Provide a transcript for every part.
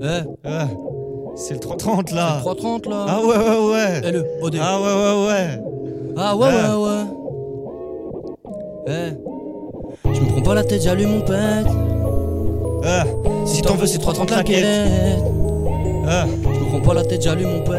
Eh, Ah, c'est le 330 là. 330 là. Ah ouais, ouais, ouais. Eh, le OD. Ah ouais, ouais, ouais. Ah ouais, Ah. ouais, ouais. Eh. Je me prends pas la tête, j'allume mon pet. Ah, Si t'en veux, c'est 330 la quête. Ah, Je me prends pas la tête, j'allume mon pet.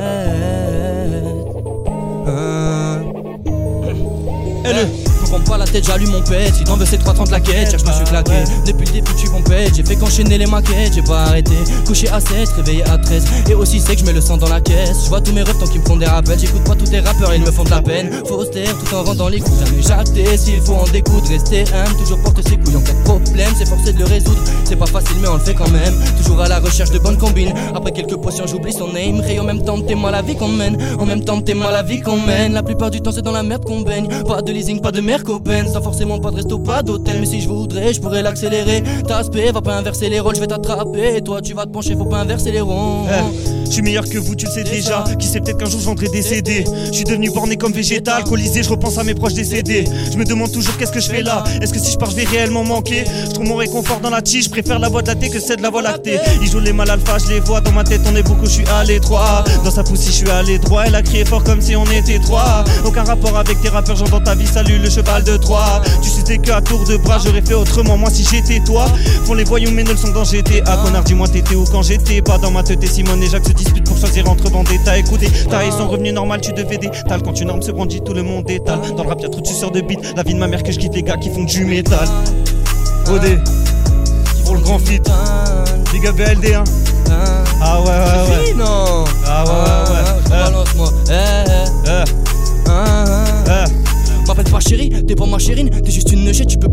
Eh, le. Je prends pas la tête, j'allume mon pet. Si t'en veux, c'est 330 la quête. Cherche, je me suis claqué. Depuis le début, tu pompette. J'ai fait qu'enchaîner les maquettes. J'ai pas arrêté. Couché à 7, réveillé à 13. Et aussi, c'est que je mets le sang dans la caisse. Je vois tous mes refs tant qu'ils me font des rappels. J'écoute pas tous tes rappeurs, ils me font de la peine. Faut tout en vendant les coups. Jamais jacté. S'il faut en découdre, rester humble. Toujours porter ses couilles en cas de problème. C'est forcé de le résoudre. C'est pas facile, mais on le fait quand même. Toujours à la recherche de bonnes combines. Après quelques potions, j'oublie son name. Et en même temps, mal la vie qu'on mène. En même temps, mal la vie qu'on mène. La plupart du temps, c'est dans la merde qu'on baigne. Pas de leasing, pas de mercopen. Sans forcément pas de resto, pas d'hôtel. Mais si je voudrais, je pourrais l'accélérer. Ta aspect va pas inverser les rôles, je vais t'attraper. Toi, tu vas te pencher, faut pas inverser les ronds. eh, Je suis meilleur que vous, tu le sais déjà. Qui sait peut-être qu'un jour je vendrai des CD. Je suis devenu borné comme végétal, alcoolisé, je repense à mes proches décédés. Je me demande toujours qu'est-ce que je fais là? Est-ce que si je pars, je vais réellement manquer? Je trouve mon réconfort dans la tige, je préfère la voix de la thé que celle de la voie lactée. Ils jouent les mal alpha, je les vois dans ma tête, on est beaucoup, je suis à l'étroit. Dans sa poussée, je suis à l'étroit. Elle a crié fort comme si on était trois. Aucun rapport avec tes rappeurs, j'entends ta vie, salut le cheval de Troie. Tu sais que à tour de bras, j'aurais fait autrement, moi si j'étais toi. Font les voyous, mais ne le sont dans GTA. Connard, dis-moi, t'étais où quand j'étais pas? Dans ma tête. Et Simone et Jacques se disputent pour choisir entre Vendetta. Écoutez, t'as et son revenu normal, tu devais d'étal. Quand une norme se grandit, tout le monde étale. Dans le rap, y'a trop de suceurs de beat. La vie de ma mère que je quitte les gars qui font du métal. OD, pour le grand fit. Big up BLD, hein. Ah ouais, ouais, ouais. Non? Ah ouais, ouais, ouais. je balance moi. Eh, eh, Euh, euh. M'appelle pas chérie, t'es pas ma chérine, t'es juste une neuchette, tu peux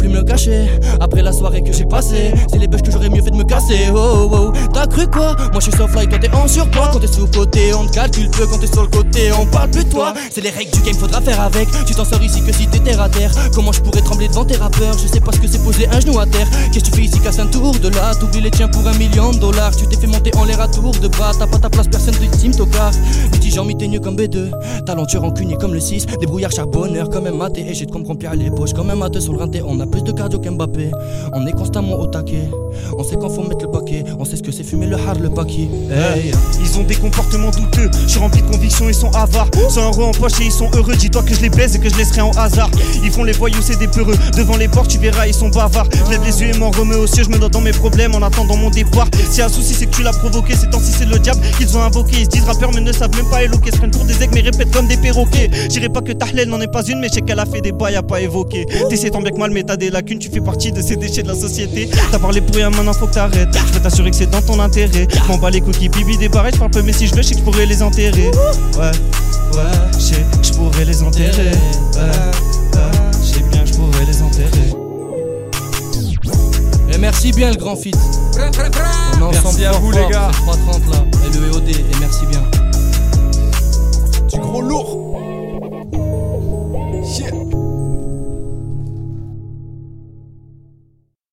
Après la soirée que j'ai passée, c'est les bêches que j'aurais mieux fait de me casser. Oh oh, oh, t'as cru quoi? Moi je suis soft toi t'es en surpoids. Quand t'es sous côté, on te calcule peu, quand t'es sur le côté, on parle plus de toi. C'est les règles du game, faudra faire avec. Tu t'en sors ici que si t'es terre à terre. Comment je pourrais trembler devant tes rappeurs? Je sais pas ce que c'est poser un genou à terre. Qu'est-ce que tu fais ici, casse un tour de là? T'oublies les tiens pour un million de dollars. Tu t'es fait monter en l'air à tour de bras, t'as pas ta place, personne te team tocard. Mitigant, miteigneux comme B2, talentueux rancunier comme le 6, débrouillard charbonneur comme un maté. Et j'ai de remplir les poches comme un maté sur le rinté. On a plus de cardio qu'Mbappé, on est constamment au taquet. On sait quand faut mettre le paquet, on sait ce que c'est fumer le hard, le paquet. Hey. Ils ont des comportements douteux, je suis rempli de convictions, ils sont avares. 100 euros en poche et ils sont heureux. Dis-toi que je les baise et que je laisserai en hasard. Ils font les voyous, c'est des peureux. Devant les portes, tu verras, ils sont bavards. Je lève les yeux et m'en remets aux cieux, je me note dans mes problèmes en attendant mon départ. Si un souci, c'est que tu l'as provoqué, c'est temps si c'est le diable qu'ils ont invoqué. Ils se disent rappeurs, mais ne savent même pas éloquer. Se prennent pour des aigles, mais répètent comme des perroquets. J'irai pas que Tahlel n'en est pas une, mais je sais qu'elle a fait des bails à pas évoquer. T'essaies tant bien que mal, mais t'as des lacunes, tu fais partie de ces déchets de la société. T'as parlé pour rien, maintenant faut que t'arrêtes. Je peux t'assurer que c'est dans ton intérêt. M'en bats les cookies, bibi des barrettes, je parle peu, mais si je veux, je sais que je pourrais les enterrer. Ouais, ouais, je sais que je pourrais les enterrer. Ouais, ouais, je sais bien que je pourrais les enterrer. Et merci bien le grand fit. On est ensemble merci à vous les gars. 330 là, et le EOD, et merci bien. Du gros lourd.